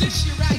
this year.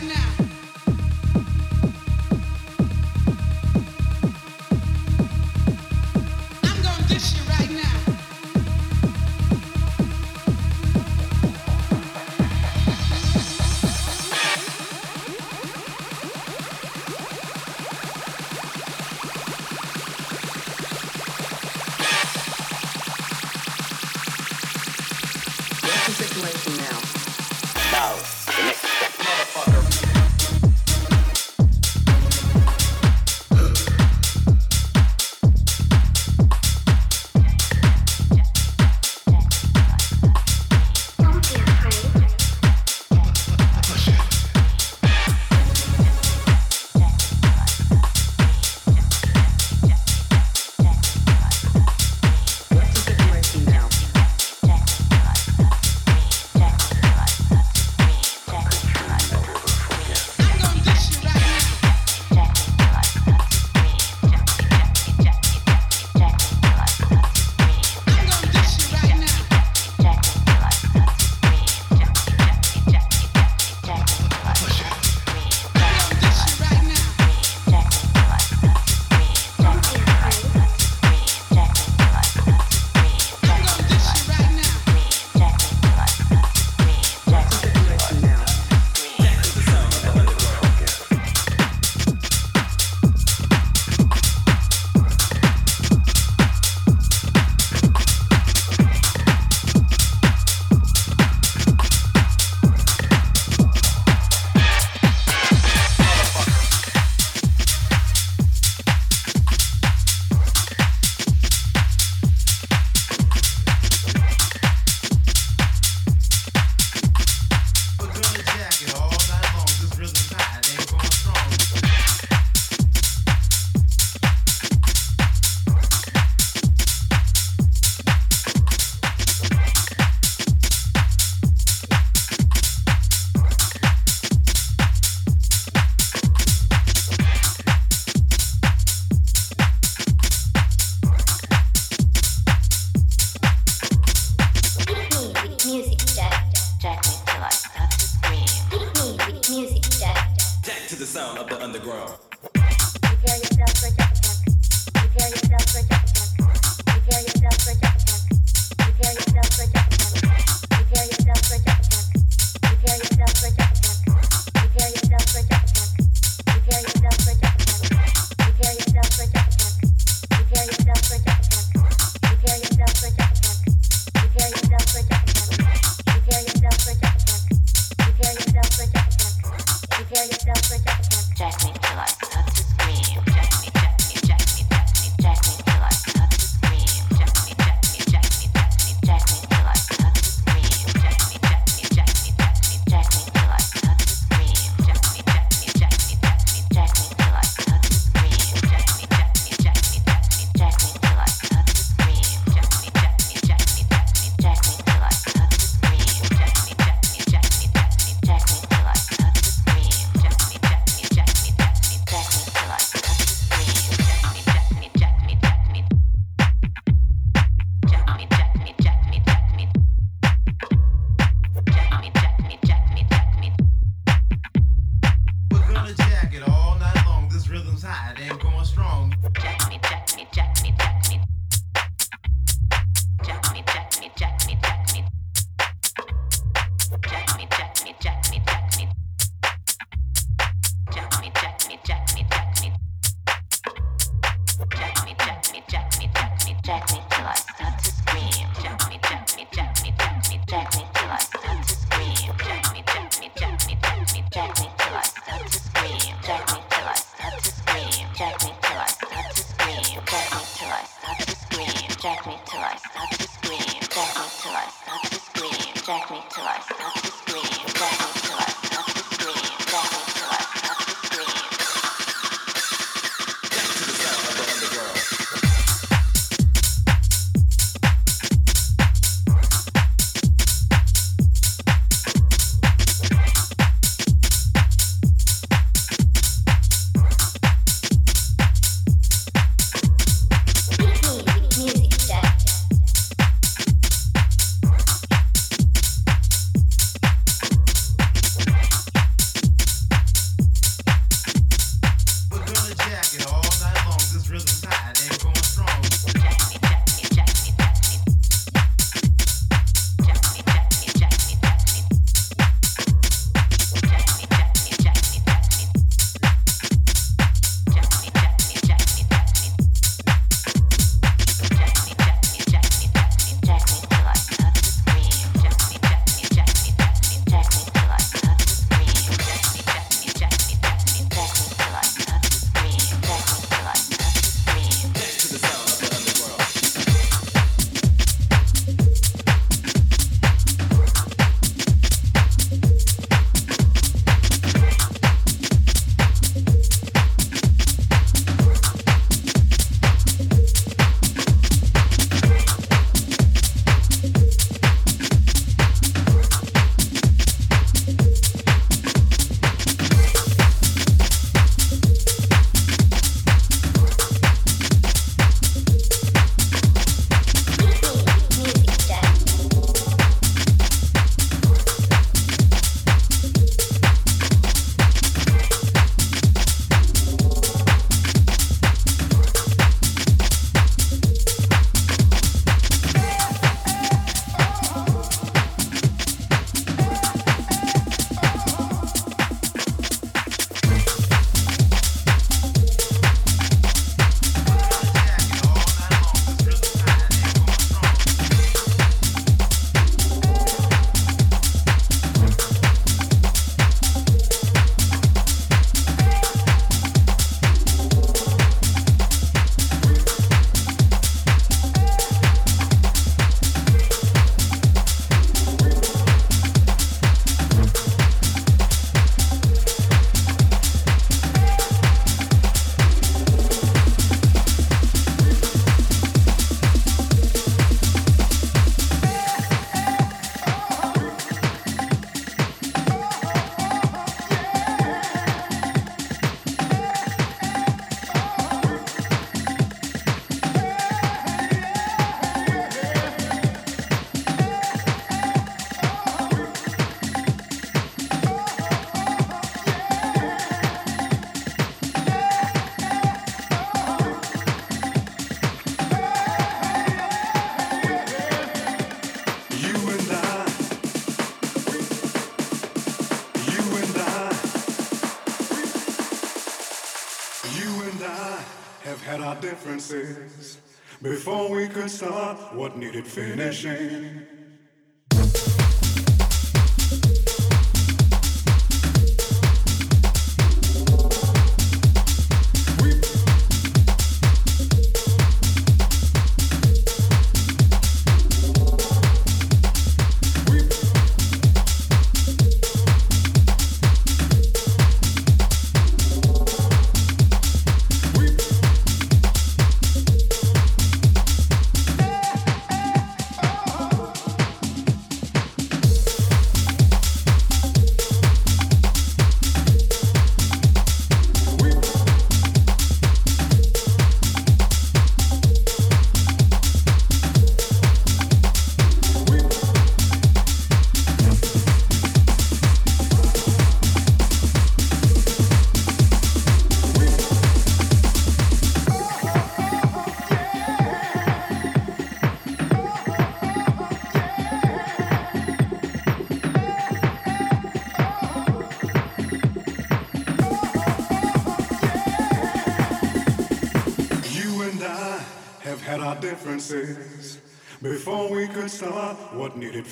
Start what needed finishing.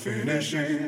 Finishing.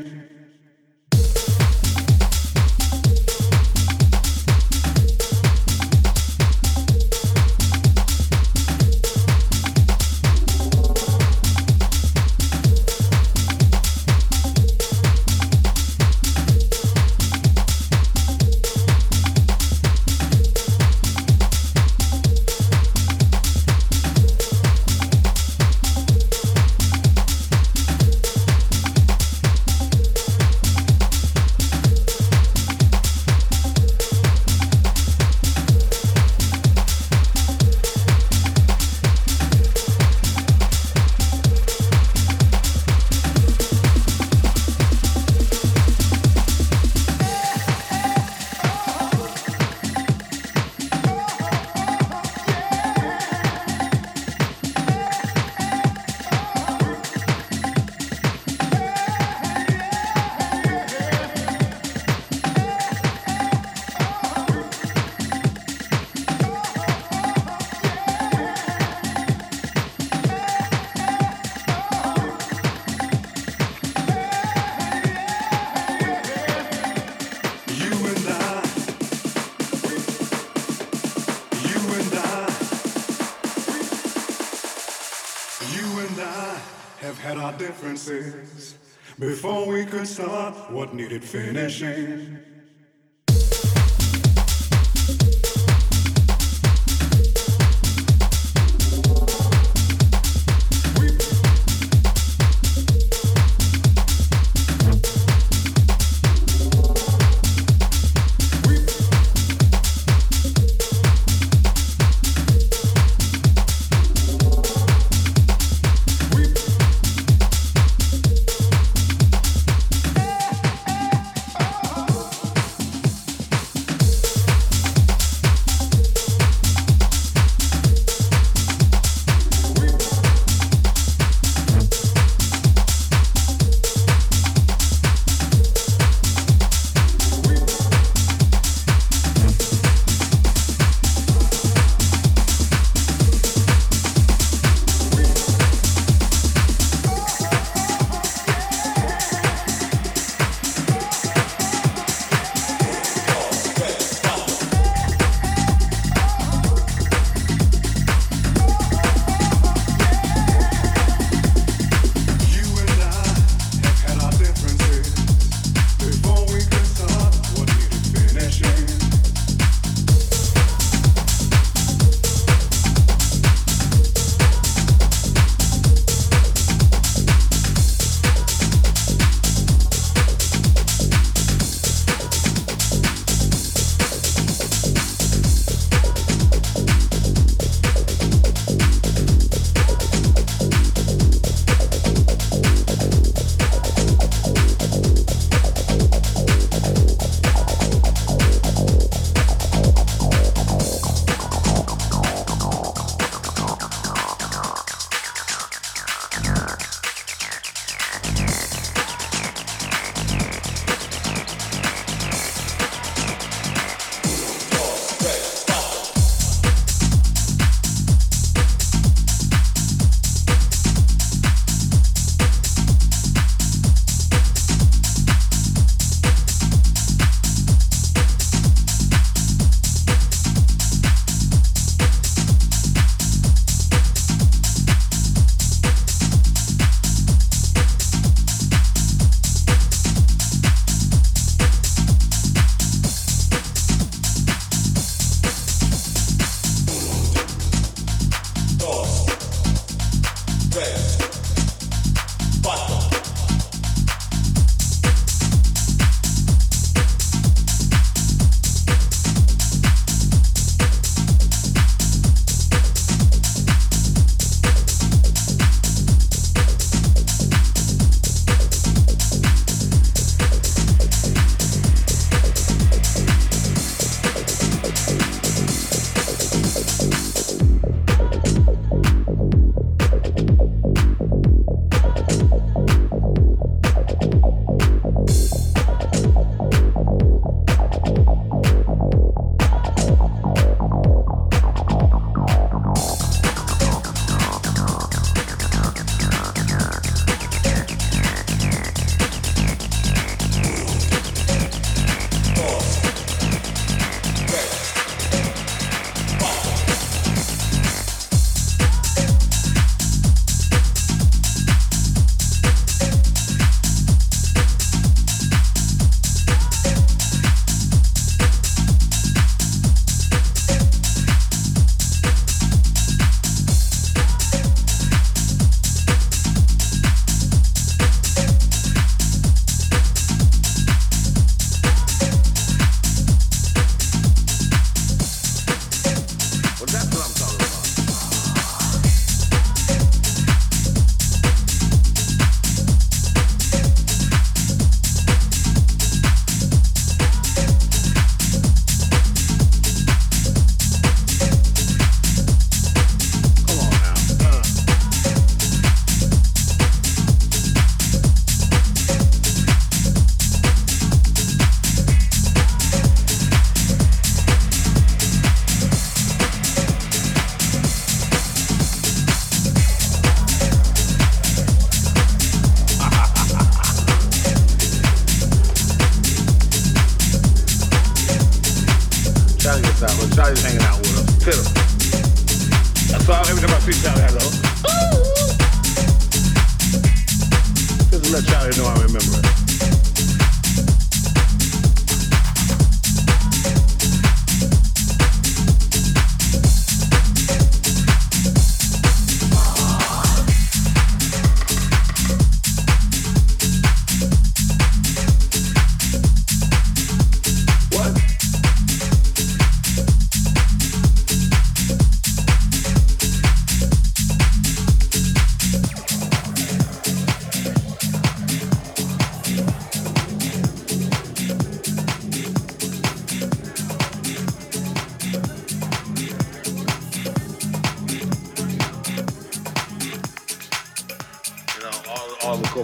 What needed finishing.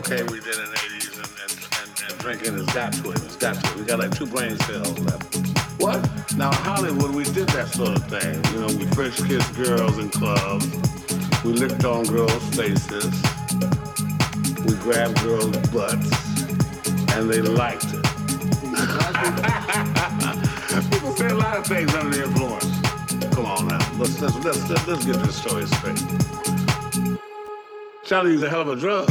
Cocaine we did in the 80s and, and, and, and drinking has got to it. It's got to it. We got like two brain cells left. What? Now, Hollywood, we did that sort of thing. You know, we French kissed girls in clubs. We licked on girls' faces. We grabbed girls' butts. And they liked it. People say a lot of things under the influence. Come on now. Let's, let's, let's, let's, let's get this story straight. Charlie used a hell of a drug.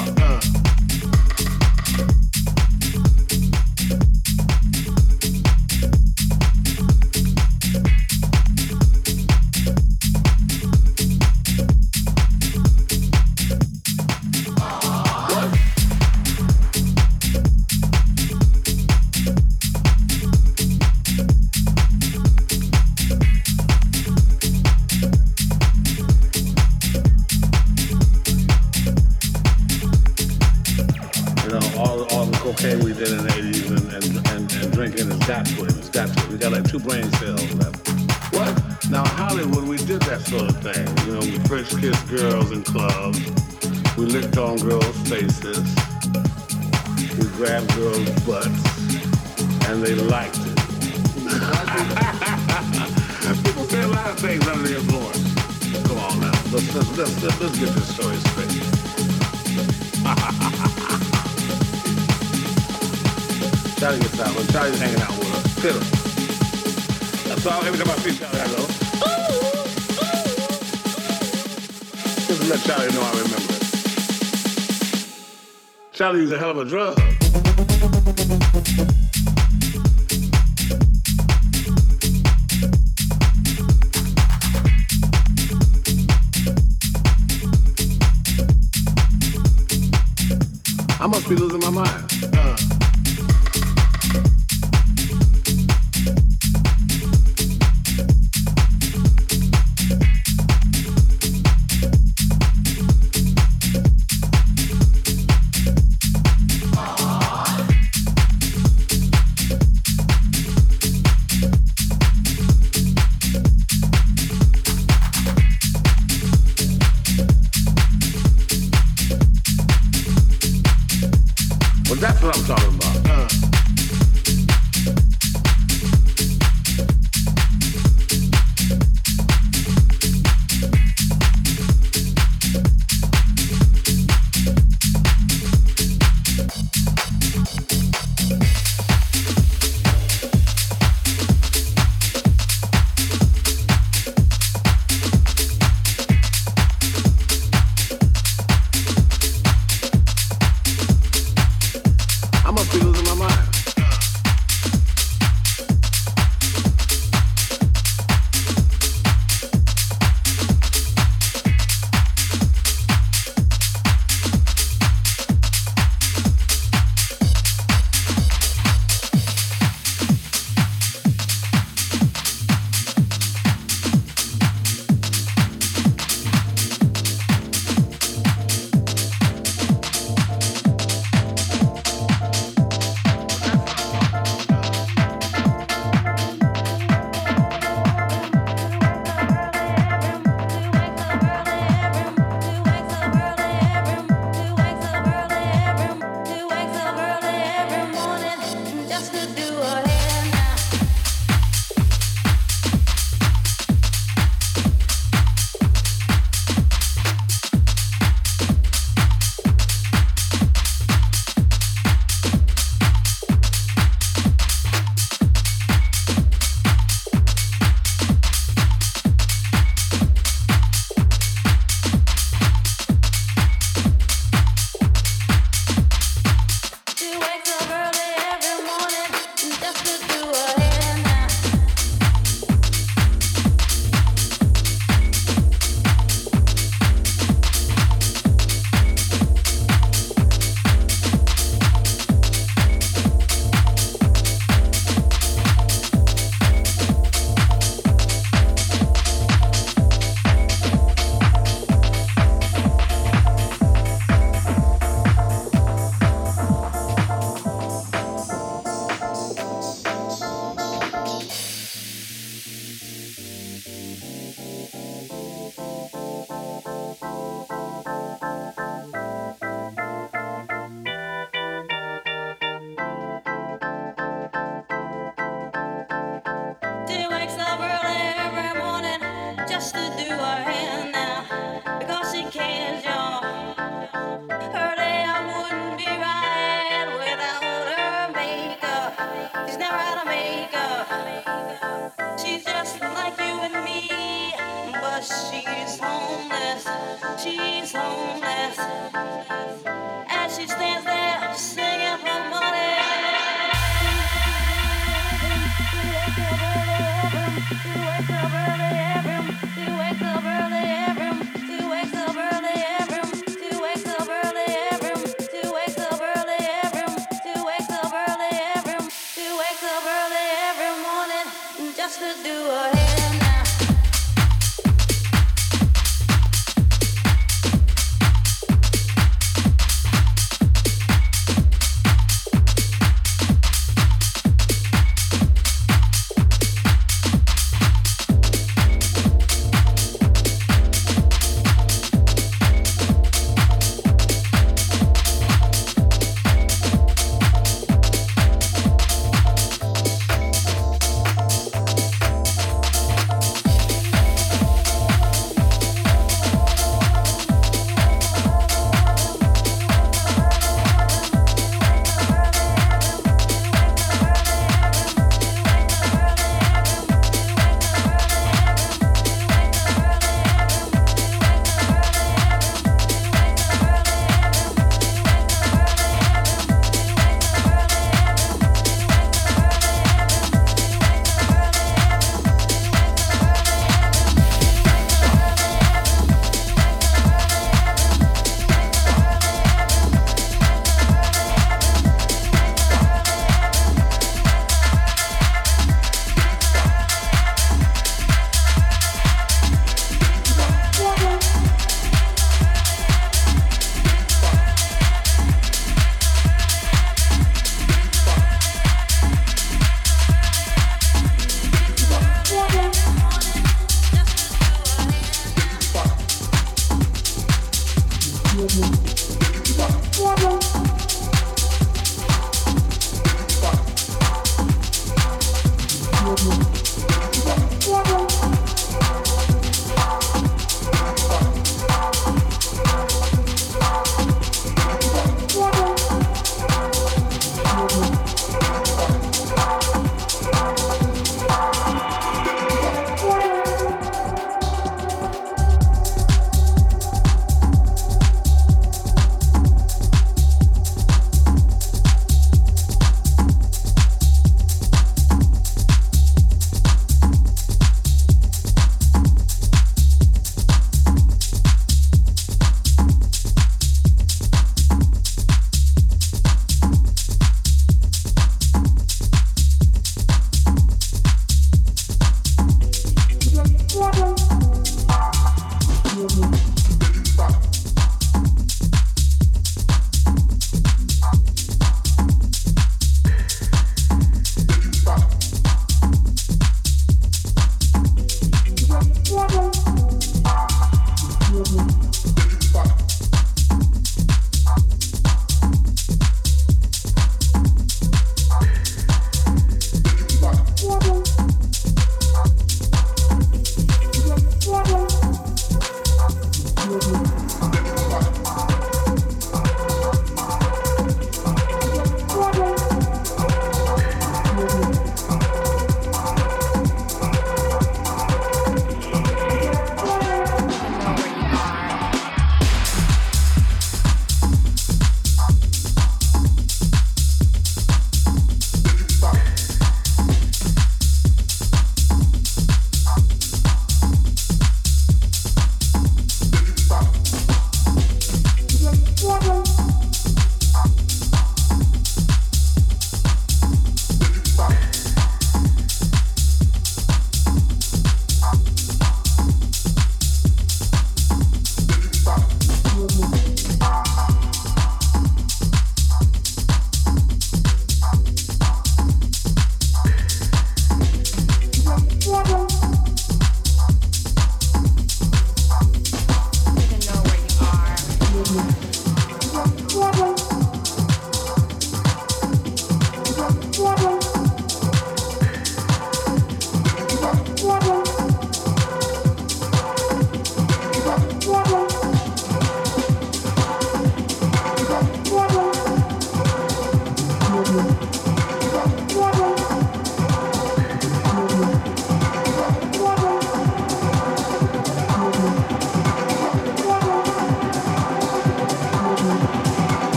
She's homeless. As she stands there singing for money. Just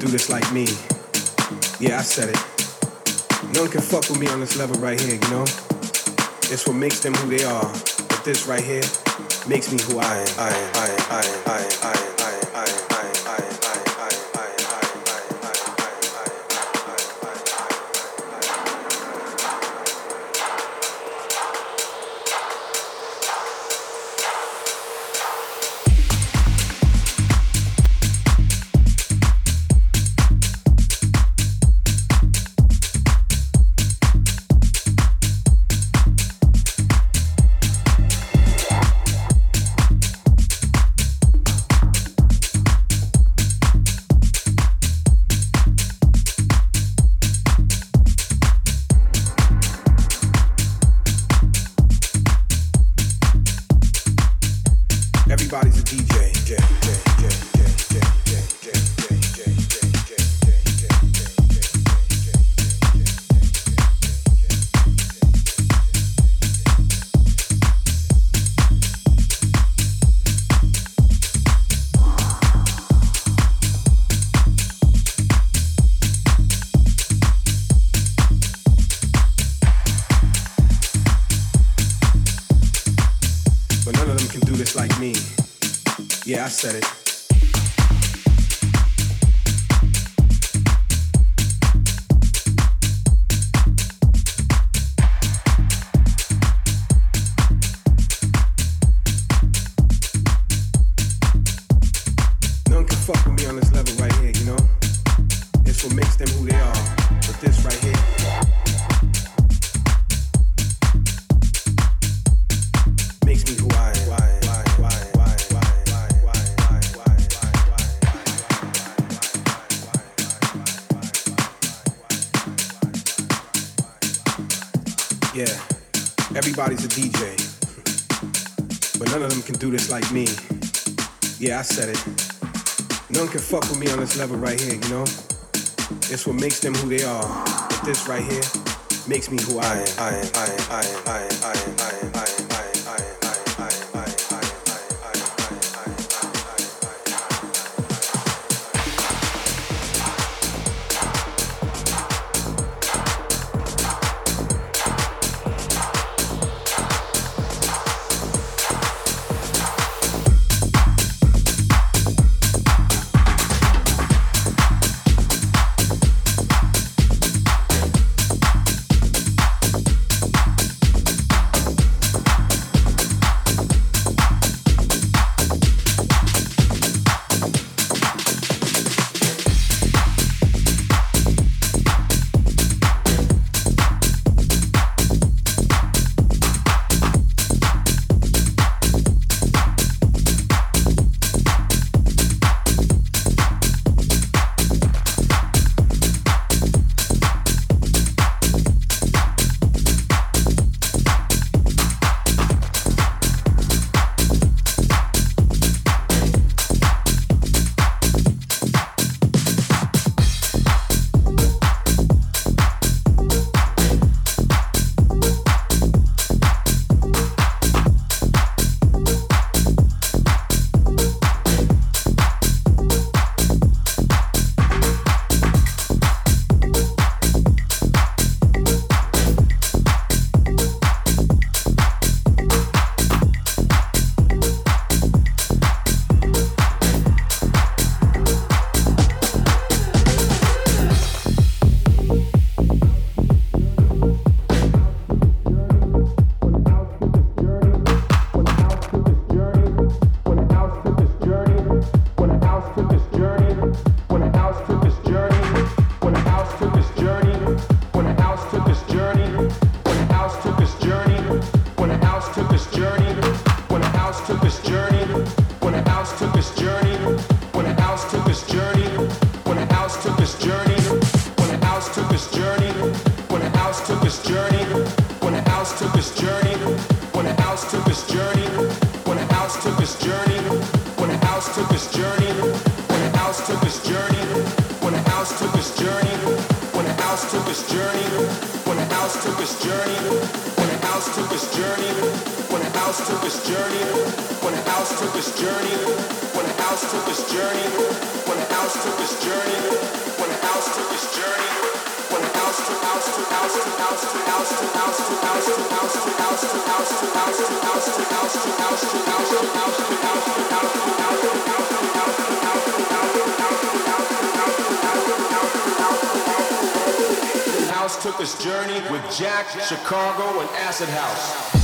do this like me. Yeah, I said it. None can fuck with me on this level right here, you know? It's what makes them who they are. But this right here makes me who I am. I am, I am, I am, I am, I am, I am. I am. like me. Yeah, I said it. None can fuck with me on this level right here, you know? It's what makes them who they are. But this right here makes me who I am. I am, I am, I am, I am, I am, I am. Journey, when the house took its journey, when the house took its journey, when the house took its journey, when the house took house to house to house to house to house to house to house to house to house to house to house to house to house to house to house to house to house to house to House took its journey with Jack, Chicago, and Acid House.